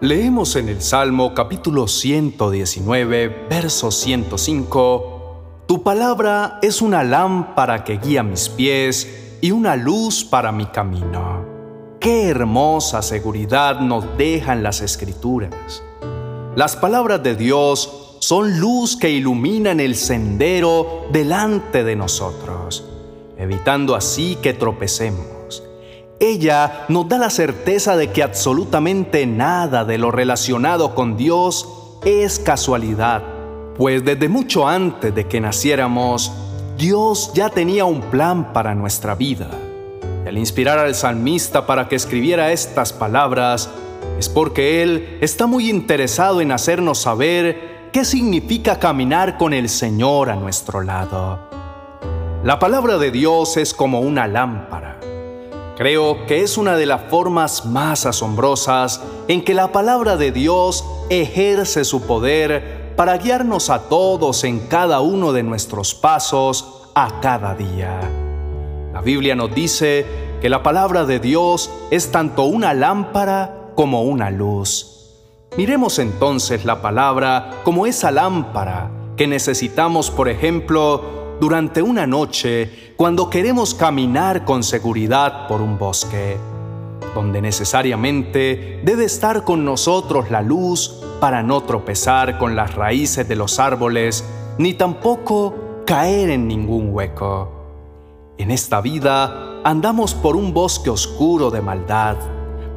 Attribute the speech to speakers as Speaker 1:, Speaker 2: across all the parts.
Speaker 1: Leemos en el Salmo capítulo 119, verso 105, Tu palabra es una lámpara que guía mis pies y una luz para mi camino. Qué hermosa seguridad nos dejan las escrituras. Las palabras de Dios son luz que iluminan el sendero delante de nosotros, evitando así que tropecemos ella nos da la certeza de que absolutamente nada de lo relacionado con Dios es casualidad, pues desde mucho antes de que naciéramos, Dios ya tenía un plan para nuestra vida. Y al inspirar al salmista para que escribiera estas palabras, es porque Él está muy interesado en hacernos saber qué significa caminar con el Señor a nuestro lado. La palabra de Dios es como una lámpara Creo que es una de las formas más asombrosas en que la palabra de Dios ejerce su poder para guiarnos a todos en cada uno de nuestros pasos a cada día. La Biblia nos dice que la palabra de Dios es tanto una lámpara como una luz. Miremos entonces la palabra como esa lámpara que necesitamos, por ejemplo, durante una noche cuando queremos caminar con seguridad por un bosque, donde necesariamente debe estar con nosotros la luz para no tropezar con las raíces de los árboles, ni tampoco caer en ningún hueco. En esta vida andamos por un bosque oscuro de maldad,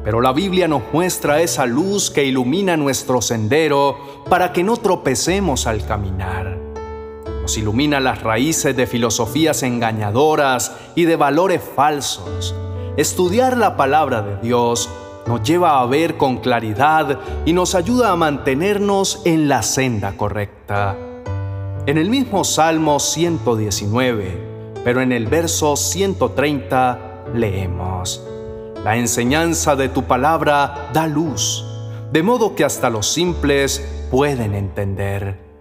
Speaker 1: pero la Biblia nos muestra esa luz que ilumina nuestro sendero para que no tropecemos al caminar nos ilumina las raíces de filosofías engañadoras y de valores falsos. Estudiar la palabra de Dios nos lleva a ver con claridad y nos ayuda a mantenernos en la senda correcta. En el mismo Salmo 119, pero en el verso 130, leemos, La enseñanza de tu palabra da luz, de modo que hasta los simples pueden entender.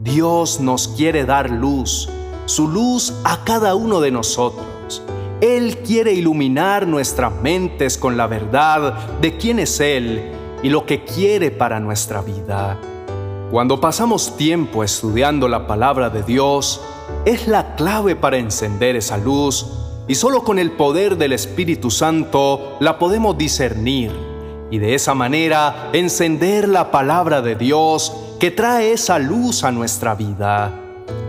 Speaker 1: Dios nos quiere dar luz, su luz a cada uno de nosotros. Él quiere iluminar nuestras mentes con la verdad de quién es Él y lo que quiere para nuestra vida. Cuando pasamos tiempo estudiando la palabra de Dios, es la clave para encender esa luz y solo con el poder del Espíritu Santo la podemos discernir y de esa manera encender la palabra de Dios que trae esa luz a nuestra vida.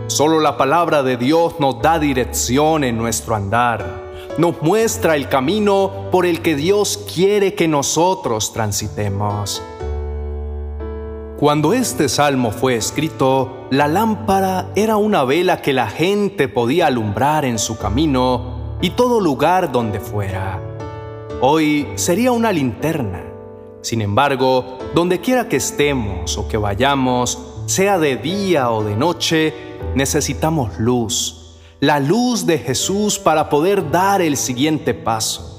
Speaker 1: Solo la palabra de Dios nos da dirección en nuestro andar, nos muestra el camino por el que Dios quiere que nosotros transitemos. Cuando este salmo fue escrito, la lámpara era una vela que la gente podía alumbrar en su camino y todo lugar donde fuera. Hoy sería una linterna sin embargo, donde quiera que estemos o que vayamos, sea de día o de noche, necesitamos luz, la luz de Jesús para poder dar el siguiente paso.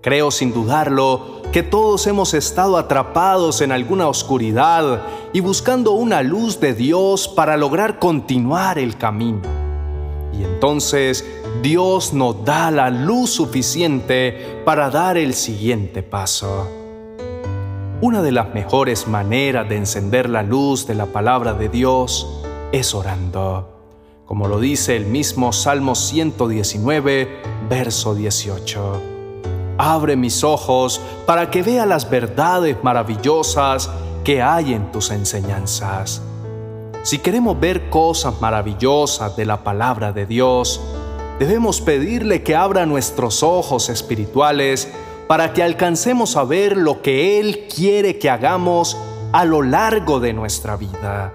Speaker 1: Creo sin dudarlo que todos hemos estado atrapados en alguna oscuridad y buscando una luz de Dios para lograr continuar el camino. Y entonces Dios nos da la luz suficiente para dar el siguiente paso. Una de las mejores maneras de encender la luz de la palabra de Dios es orando, como lo dice el mismo Salmo 119, verso 18. Abre mis ojos para que vea las verdades maravillosas que hay en tus enseñanzas. Si queremos ver cosas maravillosas de la palabra de Dios, debemos pedirle que abra nuestros ojos espirituales para que alcancemos a ver lo que Él quiere que hagamos a lo largo de nuestra vida.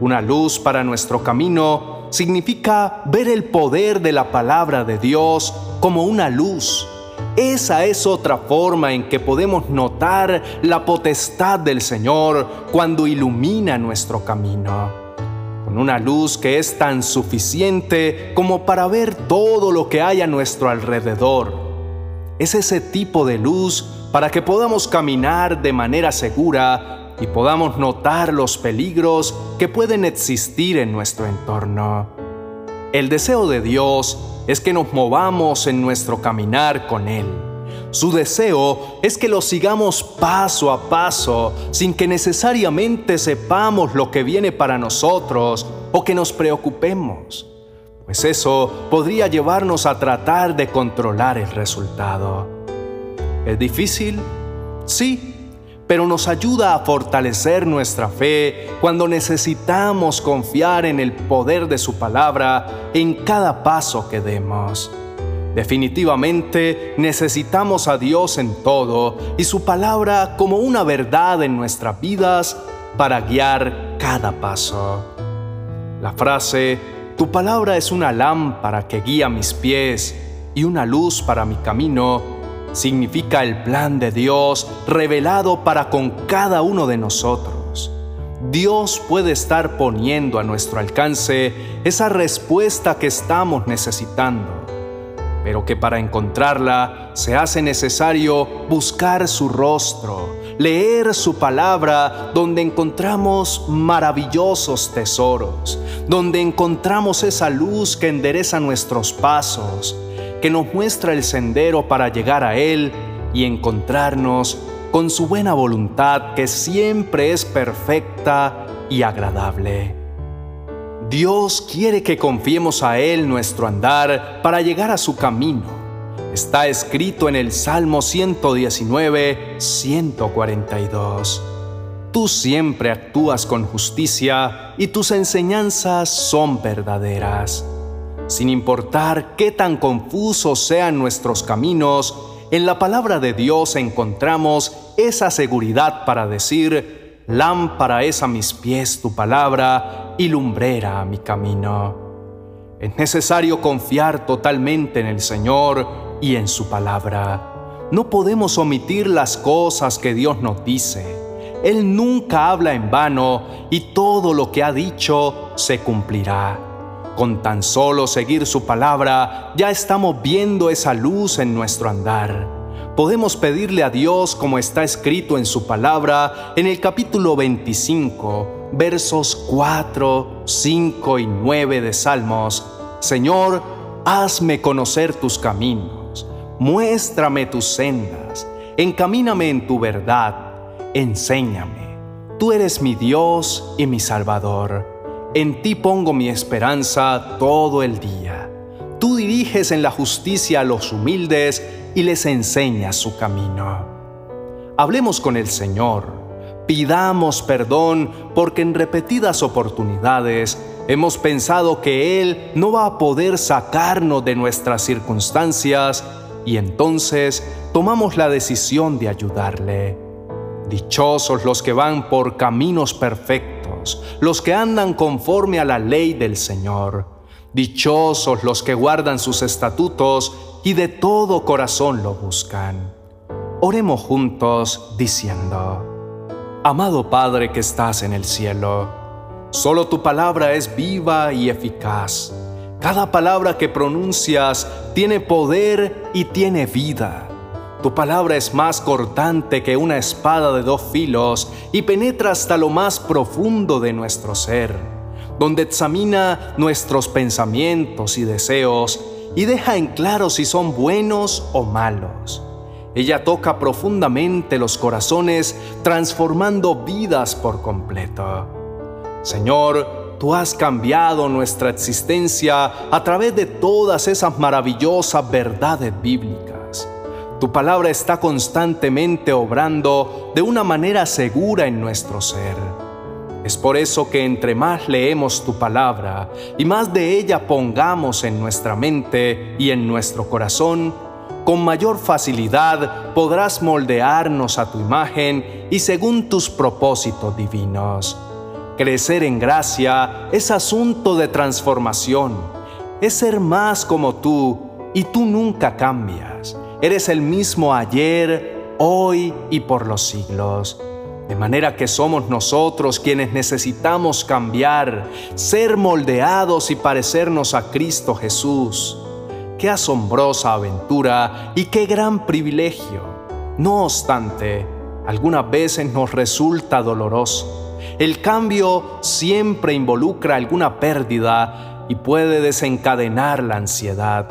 Speaker 1: Una luz para nuestro camino significa ver el poder de la palabra de Dios como una luz. Esa es otra forma en que podemos notar la potestad del Señor cuando ilumina nuestro camino. Con una luz que es tan suficiente como para ver todo lo que hay a nuestro alrededor es ese tipo de luz para que podamos caminar de manera segura y podamos notar los peligros que pueden existir en nuestro entorno. El deseo de Dios es que nos movamos en nuestro caminar con Él, Su deseo es que lo sigamos paso a paso, sin que necesariamente sepamos lo que viene para nosotros o que nos preocupemos, pues eso podría llevarnos a tratar de controlar el resultado. ¿Es difícil? Sí, pero nos ayuda a fortalecer nuestra fe cuando necesitamos confiar en el poder de su palabra en cada paso que demos. Definitivamente necesitamos a Dios en todo y su palabra como una verdad en nuestras vidas para guiar cada paso. La frase, tu palabra es una lámpara que guía mis pies y una luz para mi camino, significa el plan de Dios revelado para con cada uno de nosotros. Dios puede estar poniendo a nuestro alcance esa respuesta que estamos necesitando pero que para encontrarla se hace necesario buscar su rostro, leer su palabra donde encontramos maravillosos tesoros, donde encontramos esa luz que endereza nuestros pasos, que nos muestra el sendero para llegar a Él y encontrarnos con su buena voluntad que siempre es perfecta y agradable. Dios quiere que confiemos a Él nuestro andar para llegar a su camino. Está escrito en el Salmo 119, 142. Tú siempre actúas con justicia y tus enseñanzas son verdaderas. Sin importar qué tan confusos sean nuestros caminos, en la palabra de Dios encontramos esa seguridad para decir, Lámpara es a mis pies tu palabra y lumbrera a mi camino. Es necesario confiar totalmente en el Señor y en su palabra. No podemos omitir las cosas que Dios nos dice. Él nunca habla en vano y todo lo que ha dicho se cumplirá. Con tan solo seguir su palabra ya estamos viendo esa luz en nuestro andar podemos pedirle a Dios como está escrito en su palabra en el capítulo 25, versos 4, 5 y 9 de Salmos. Señor, hazme conocer tus caminos, muéstrame tus sendas, encamíname en tu verdad, enséñame. Tú eres mi Dios y mi Salvador. En ti pongo mi esperanza todo el día. Tú diriges en la justicia a los humildes y les enseña su camino. Hablemos con el Señor, pidamos perdón porque en repetidas oportunidades hemos pensado que Él no va a poder sacarnos de nuestras circunstancias y entonces tomamos la decisión de ayudarle. Dichosos los que van por caminos perfectos, los que andan conforme a la ley del Señor. Dichosos los que guardan sus estatutos y de todo corazón lo buscan. Oremos juntos diciendo, Amado Padre que estás en el cielo, solo tu palabra es viva y eficaz. Cada palabra que pronuncias tiene poder y tiene vida. Tu palabra es más cortante que una espada de dos filos y penetra hasta lo más profundo de nuestro ser, donde examina nuestros pensamientos y deseos y deja en claro si son buenos o malos. Ella toca profundamente los corazones, transformando vidas por completo. Señor, tú has cambiado nuestra existencia a través de todas esas maravillosas verdades bíblicas. Tu palabra está constantemente obrando de una manera segura en nuestro ser es por eso que entre más leemos tu palabra y más de ella pongamos en nuestra mente y en nuestro corazón, con mayor facilidad podrás moldearnos a tu imagen y según tus propósitos divinos. Crecer en gracia es asunto de transformación, es ser más como tú y tú nunca cambias. Eres el mismo ayer, hoy y por los siglos. De manera que somos nosotros quienes necesitamos cambiar, ser moldeados y parecernos a Cristo Jesús. Qué asombrosa aventura y qué gran privilegio. No obstante, algunas veces nos resulta doloroso. El cambio siempre involucra alguna pérdida y puede desencadenar la ansiedad.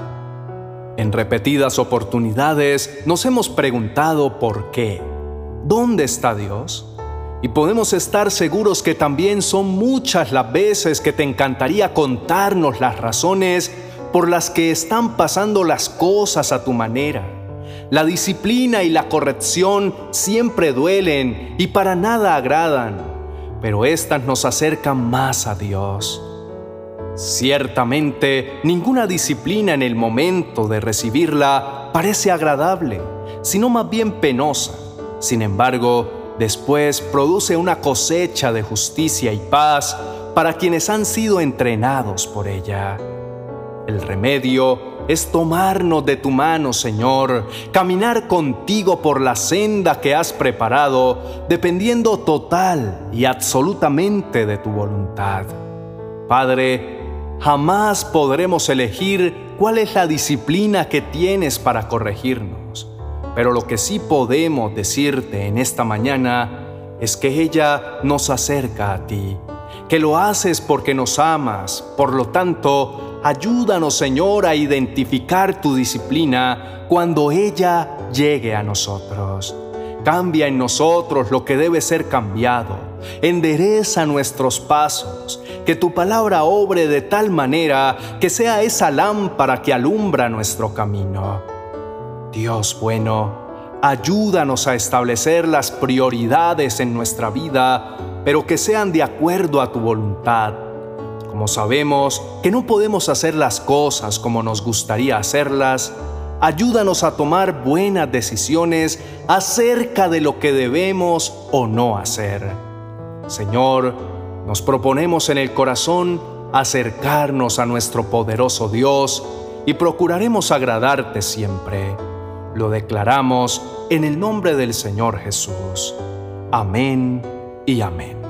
Speaker 1: En repetidas oportunidades nos hemos preguntado por qué. ¿Dónde está Dios? Y podemos estar seguros que también son muchas las veces que te encantaría contarnos las razones por las que están pasando las cosas a tu manera. La disciplina y la corrección siempre duelen y para nada agradan, pero éstas nos acercan más a Dios. Ciertamente, ninguna disciplina en el momento de recibirla parece agradable, sino más bien penosa. Sin embargo, después produce una cosecha de justicia y paz para quienes han sido entrenados por ella. El remedio es tomarnos de tu mano, Señor, caminar contigo por la senda que has preparado, dependiendo total y absolutamente de tu voluntad. Padre, Jamás podremos elegir cuál es la disciplina que tienes para corregirnos, pero lo que sí podemos decirte en esta mañana es que ella nos acerca a ti, que lo haces porque nos amas, por lo tanto, ayúdanos Señor a identificar tu disciplina cuando ella llegue a nosotros. Cambia en nosotros lo que debe ser cambiado. Endereza nuestros pasos. Que tu palabra obre de tal manera que sea esa lámpara que alumbra nuestro camino. Dios bueno, ayúdanos a establecer las prioridades en nuestra vida, pero que sean de acuerdo a tu voluntad. Como sabemos que no podemos hacer las cosas como nos gustaría hacerlas, ayúdanos a tomar buenas decisiones acerca de lo que debemos o no hacer. Señor, nos proponemos en el corazón acercarnos a nuestro poderoso Dios y procuraremos agradarte siempre. Lo declaramos en el nombre del Señor Jesús. Amén y amén.